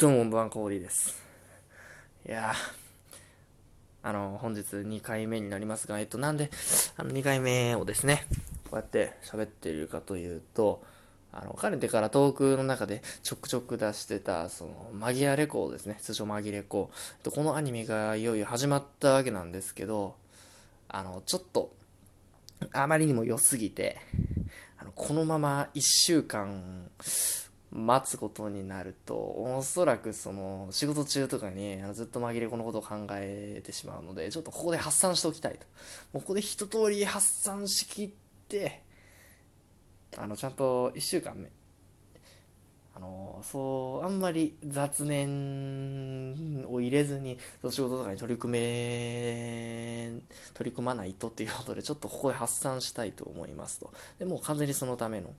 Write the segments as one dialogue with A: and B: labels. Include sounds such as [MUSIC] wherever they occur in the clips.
A: どうも、バンコーディです。いやあの、本日2回目になりますが、えっと、なんで、あの、2回目をですね、こうやって喋ってるかというと、あの、かねてからトークの中でちょくちょく出してた、その、マギアレコーですね、通称マギレコー。このアニメがいよいよ始まったわけなんですけど、あの、ちょっと、あまりにも良すぎて、あの、このまま1週間、待つことになると、おそらくその仕事中とかにずっと紛れこのことを考えてしまうので、ちょっとここで発散しておきたいと。もうここで一通り発散しきって、あの、ちゃんと1週間目、あの、そう、あんまり雑念を入れずに、その仕事とかに取り組め、取り組まないとっていうことで、ちょっとここで発散したいと思いますと。で、もう完全にそのための、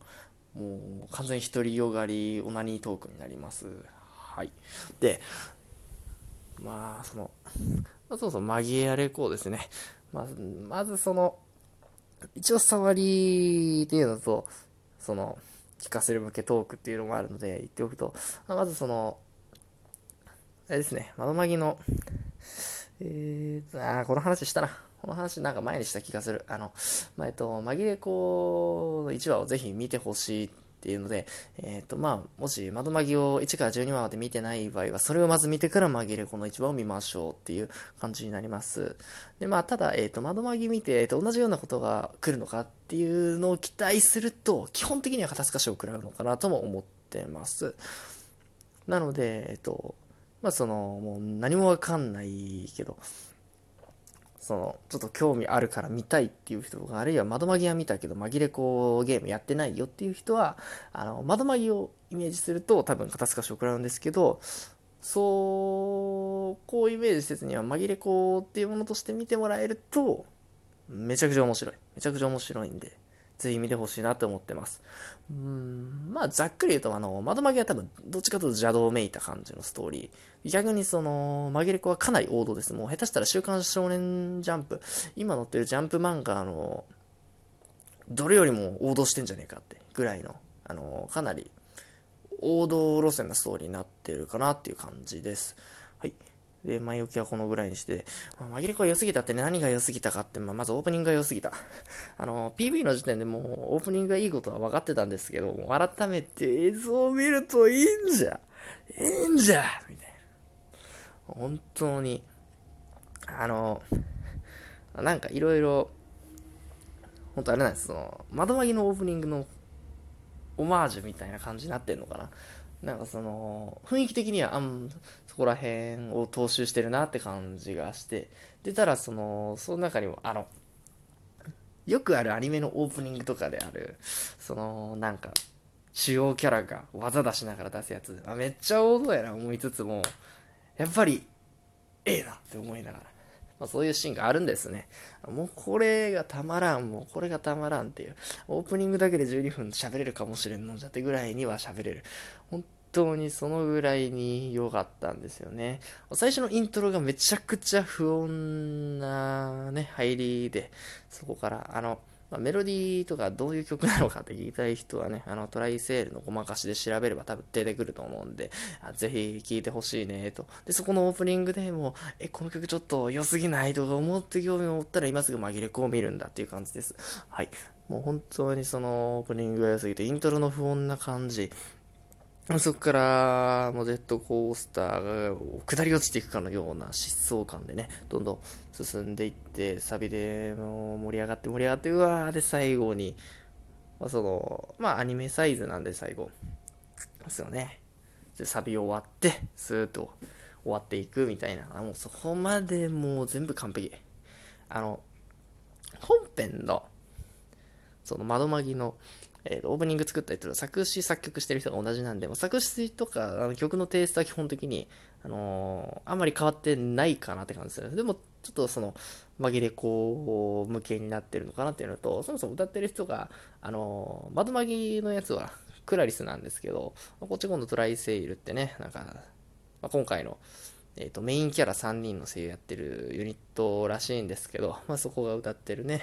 A: もう完全に独りよがりオナニートークになります。はい。で、まあ、その、まあ、そうそう、マギアレコーですね。まず、まずその、一応触りっていうのと、その、聞かせる向けトークっていうのもあるので言っておくと、ままずその、あれですね、窓マギの、えー、あこの話したな。この話なんか前にした気がする。あの、まあ、えっと、紛れ子の1話をぜひ見てほしいっていうので、えっ、と、まあ、もし窓マギを1から12話まで見てない場合は、それをまず見てから紛れ子の1話を見ましょうっていう感じになります。で、まあ、ただ、えっ、と、窓マギ見て、えっ、と、同じようなことが来るのかっていうのを期待すると、基本的には肩透かしを食らうのかなとも思ってます。なので、えっ、と、まあ、その、もう何もわかんないけど、その、ちょっと興味あるから見たいっていう人が、あるいは窓マギは見たけど、紛れ子ゲームやってないよっていう人は、あの、窓マギをイメージすると多分肩透かしを食らうんですけど、そう、こうイメージせずには紛れ子っていうものとして見てもらえると、めちゃくちゃ面白い。めちゃくちゃ面白いんで、ぜひ見てほしいなと思ってます。うん、まあ、ざっくり言うと、あの、窓マギは多分、どっちかというと邪道めいた感じのストーリー。逆にその、紛れ子はかなり王道です。もう下手したら週刊少年ジャンプ、今載ってるジャンプ漫画の、どれよりも王道してんじゃねえかってぐらいの、あの、かなり王道路線のストーリーになってるかなっていう感じです。で、前置きはこのぐらいにして、まあ、紛れ子が良すぎたって、何が良すぎたかって、まあ、まずオープニングが良すぎた。[LAUGHS] あの、PV の時点でもうオープニングがいいことは分かってたんですけど、改めて映像を見るといいんじゃいいんじゃみたいな。本当に、あの、なんかいろいろ、本当あれなんです、その、窓紛のオープニングのオマージュみたいな感じになってんのかな。なんかその、雰囲気的には、あん、そこら辺を踏襲してるなって感じがして、出たらその、その中にも、あの、よくあるアニメのオープニングとかである、その、なんか、主要キャラが技出しながら出すやつ、あめっちゃ王道やな思いつつも、やっぱり、ええなって思いながら、まあ、そういうシーンがあるんですね。もうこれがたまらん、もうこれがたまらんっていう。オープニングだけで12分喋れるかもしれんのじゃってぐらいには喋れる。本当にそのぐらいに良かったんですよね。最初のイントロがめちゃくちゃ不穏なね、入りで、そこから、あの、まあ、メロディーとかどういう曲なのかって聞きたい人はね、あのトライセールのごまかしで調べれば多分出てくると思うんで、あぜひ聴いてほしいねと。で、そこのオープニングでもえ、この曲ちょっと良すぎないとか思って興味を持ったら今すぐ紛れ子を見るんだっていう感じです。はい。もう本当にそのオープニングが良すぎて、イントロの不穏な感じ、そこから、もうジェットコースターが下り落ちていくかのような疾走感でね、どんどん進んでいって、サビでもう盛り上がって盛り上がって、うわーで最後に、まあ、その、まあアニメサイズなんで最後、ですよね。で、サビ終わって、スーッと終わっていくみたいな、もうそこまでもう全部完璧。あの、本編の、その窓マギの、えー、オープニング作った人と作詞作曲してる人が同じなんで、も作詞とかあの曲のテイストは基本的に、あのー、あんまり変わってないかなって感じです。よでも、ちょっとその、紛れ子向けになってるのかなっていうのと、そもそも歌ってる人が、あのー、窓マギのやつはクラリスなんですけど、こっち今度トライセイルってね、なんか、まあ、今回の、え、ー、と、メインキャラ3人の声優やってるユニットらしいんですけど、まあ、そこが歌ってるね、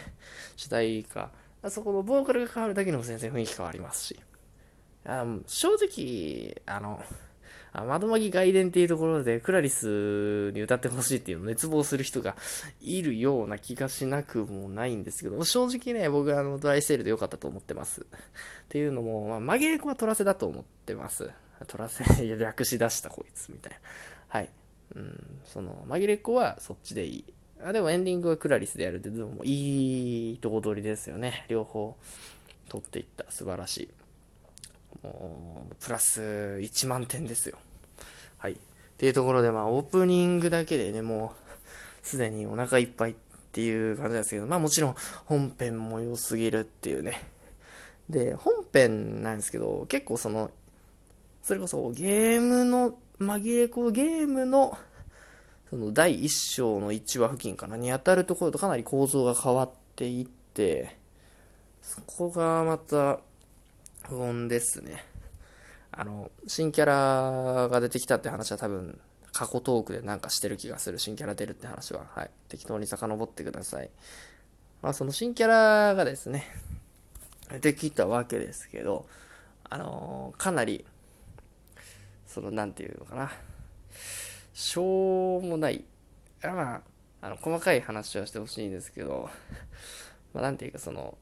A: 主題歌、あそこのボーカルが変わるだけでも全然雰囲気変わりますし。あ正直、あの、窓マギ外伝っていうところでクラリスに歌ってほしいっていうのを熱望する人がいるような気がしなくもないんですけど、正直ね、僕はあのドライセールで良かったと思ってます。っていうのも、まあ、紛れ子は取らせだと思ってます。取らせ、略し出したこいつみたいな。はい。うん、その、紛れっ子はそっちでいい。あ、でもエンディングはクラリスでやるって、でもいいとこ取りですよね。両方取っていった。素晴らしい。もう、プラス1万点ですよ。はい。っていうところで、まあ、オープニングだけでね、もう、すでにお腹いっぱいっていう感じなんですけど、まあもちろん本編も良すぎるっていうね。で、本編なんですけど、結構その、それこそゲームの、紛れ子ゲームの、その第1章の1話付近かなに当たるところとかなり構造が変わっていって、そこがまた不穏ですね。あの、新キャラが出てきたって話は多分、過去トークでなんかしてる気がする。新キャラ出るって話は。はい。適当に遡ってください。まあ、その新キャラがですね、出てきたわけですけど、あの、かなり、その、なんていうのかな。しょうもない。まあ、あの、細かい話はしてほしいんですけど、[LAUGHS] まあ、なんていうか、その、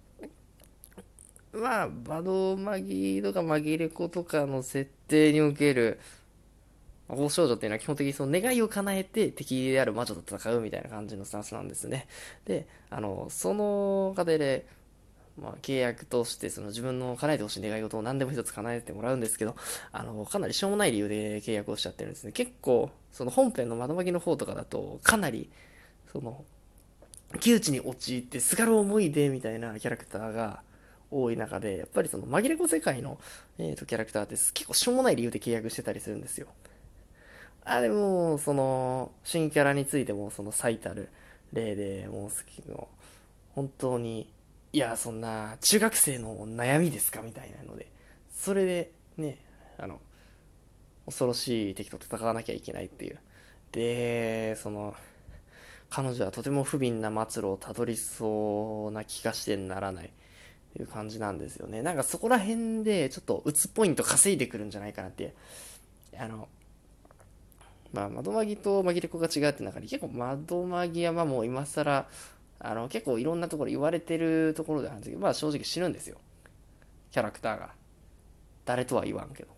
A: まあ、バドマギとか紛れ子とかの設定における、魔法少女っていうのは基本的にその願いを叶えて敵である魔女と戦うみたいな感じのスタンスなんですね。で、あの、その過程で、まあ、契約としてその自分の叶えてほしい願い事を何でも一つ叶えてもらうんですけど、あの、かなりしょうもない理由で契約をしちゃってるんですね。結構、その本編の窓巻きの方とかだと、かなり、その、窮地に陥ってすがる思いでみたいなキャラクターが、多い中で、やっぱりその紛れ子世界の、えーと、キャラクターって結構しょうもない理由で契約してたりするんですよ。あ、でも、その、新キャラについてもその最たる例で、もう好きの、本当に、いや、そんな、中学生の悩みですか？みたいなので、それで、ね、あの、恐ろしい敵と戦わなきゃいけないっていう。で、その、彼女はとても不憫な末路をたどりそうな気がしてならない。いう感じなんですよね。なんかそこら辺でちょっと打つポイント稼いでくるんじゃないかなって。あの、まあ、窓マギと紛れ子が違うって中で結構窓マギはまあもう今更、あの、結構いろんなところ言われてるところであるんですけど、まあ正直死ぬんですよ。キャラクターが。誰とは言わんけど。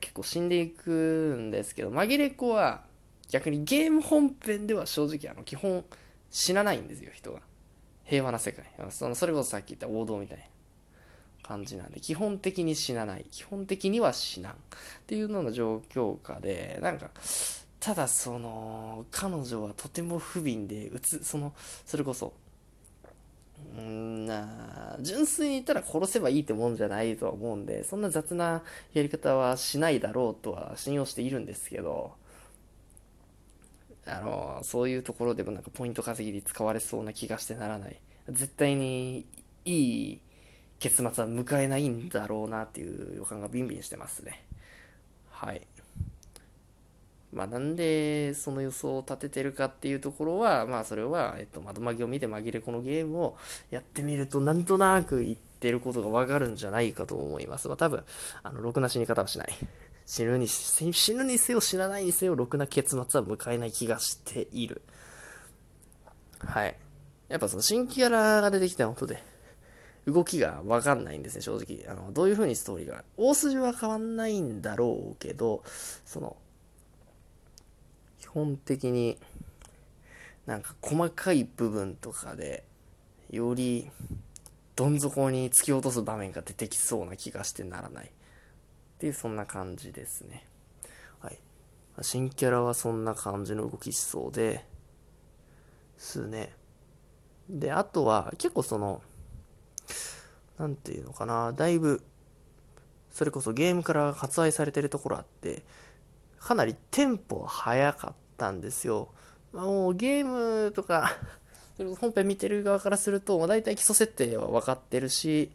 A: 結構死んでいくんですけど、紛れ子は逆にゲーム本編では正直あの基本死なないんですよ、人が。平和な世界。そのそれこそさっき言った王道みたいな感じなんで、基本的に死なない。基本的には死なん。っていうのの状況下で、なんか、ただその、彼女はとても不憫で、うつ、その、それこそ、うんな純粋に言ったら殺せばいいってもんじゃないとは思うんで、そんな雑なやり方はしないだろうとは信用しているんですけど、あの、そういうところでもなんかポイント稼ぎで使われそうな気がしてならない。絶対にいい結末は迎えないんだろうなっていう予感がビンビンしてますね。はい。まあ、なんでその予想を立ててるかっていうところは、まあそれは、えっと、窓紛を見て紛れこのゲームをやってみるとなんとなく言ってることがわかるんじゃないかと思います。まあ多分、あの、ろくな死に方はしない。死ぬに、死ぬにせよ死なないにせよ、ろくな結末は迎えない気がしている。はい。やっぱその新キャラが出てきたことで、動きがわかんないんですね、正直。あの、どういう風にストーリーが。大筋は変わんないんだろうけど、その、基本的に、なんか細かい部分とかで、より、どん底に突き落とす場面が出てきそうな気がしてならない。っていうそんな感じですね。はい。新キャラはそんな感じの動きしそうで、すね。で、あとは結構その、なんていうのかな、だいぶ、それこそゲームから発売されてるところあって、かなりテンポ早かったんですよ。もうゲームとか [LAUGHS] 本編見てる側からすると、大体基礎設定は分かってるし、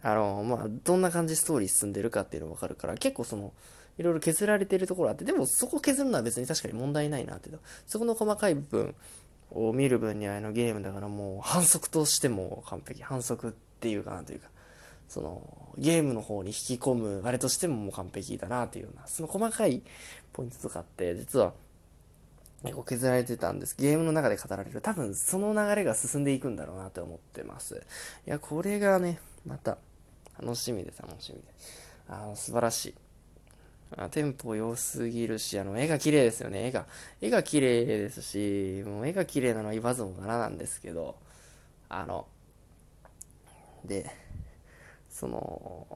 A: あの、まあ、どんな感じストーリー進んでるかっていうの分かるから、結構その、いろいろ削られてるところあって、でもそこ削るのは別に確かに問題ないなっていうそこの細かい部分を見る分にはあのゲームだからもう反則としても完璧。反則っていうかなというか、その、ゲームの方に引き込む、あれとしてももう完璧だなっていうような、その細かいポイントとかって、実は、結構削られてたんです。ゲームの中で語られる。多分その流れが進んでいくんだろうなと思ってます。いや、これがね、また、楽しみで楽しみで。あの、素晴らしい。あテンポ良すぎるし、あの、絵が綺麗ですよね。絵が。絵が綺麗ですし、もう絵が綺麗なのは言わずもがななんですけど、あの、で、その、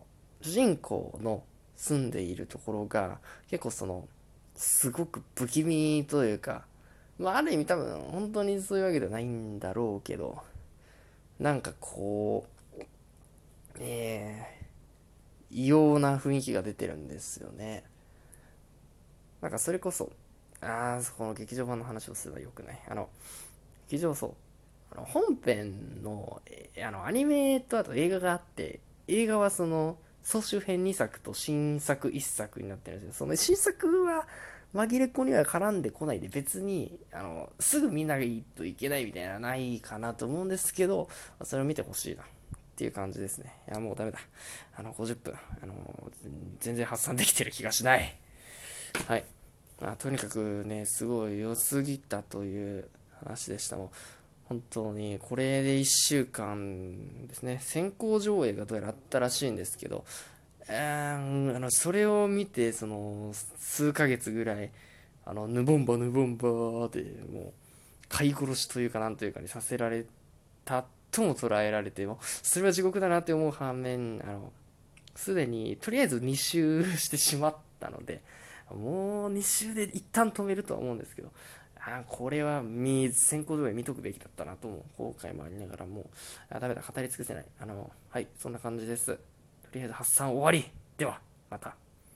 A: 主人公の住んでいるところが、結構その、すごく不気味というか、まあ、ある意味多分、本当にそういうわけではないんだろうけど、なんかこう、えー、異様な雰囲気が出てるんですよね。なんかそれこそ、ああ、そこの劇場版の話をすればよくない。あの、劇場そう、あの本編の、あの、アニメとあと映画があって、映画はその、総集編2作と新作1作になってるんですよ。その新作は紛れっこには絡んでこないで別に、あの、すぐ見ないといけないみたいなないかなと思うんですけど、それを見てほしいな。っていう感じですね。いや、もうダメだ。あの、50分。あの、全然発散できてる気がしない。はい。まあとにかくね、すごい良すぎたという話でした。もう本当にこれで1週間ですね。先行上映がどうやらあったらしいんですけど、えー、あのそれを見てその数ヶ月ぐらいあのヌボンバヌボンバでもう飼い殺しというかなんというかにさせられたとも捉えられてもそれは地獄だなって思う反面あのすでにとりあえず2周してしまったのでもう2周で一旦止めるとは思うんですけどあこれは見、先行動画見とくべきだったなとも、後悔もありながらもう、あ、ダメだ、語り尽くせない。あの、はい、そんな感じです。とりあえず発散終わりでは、また。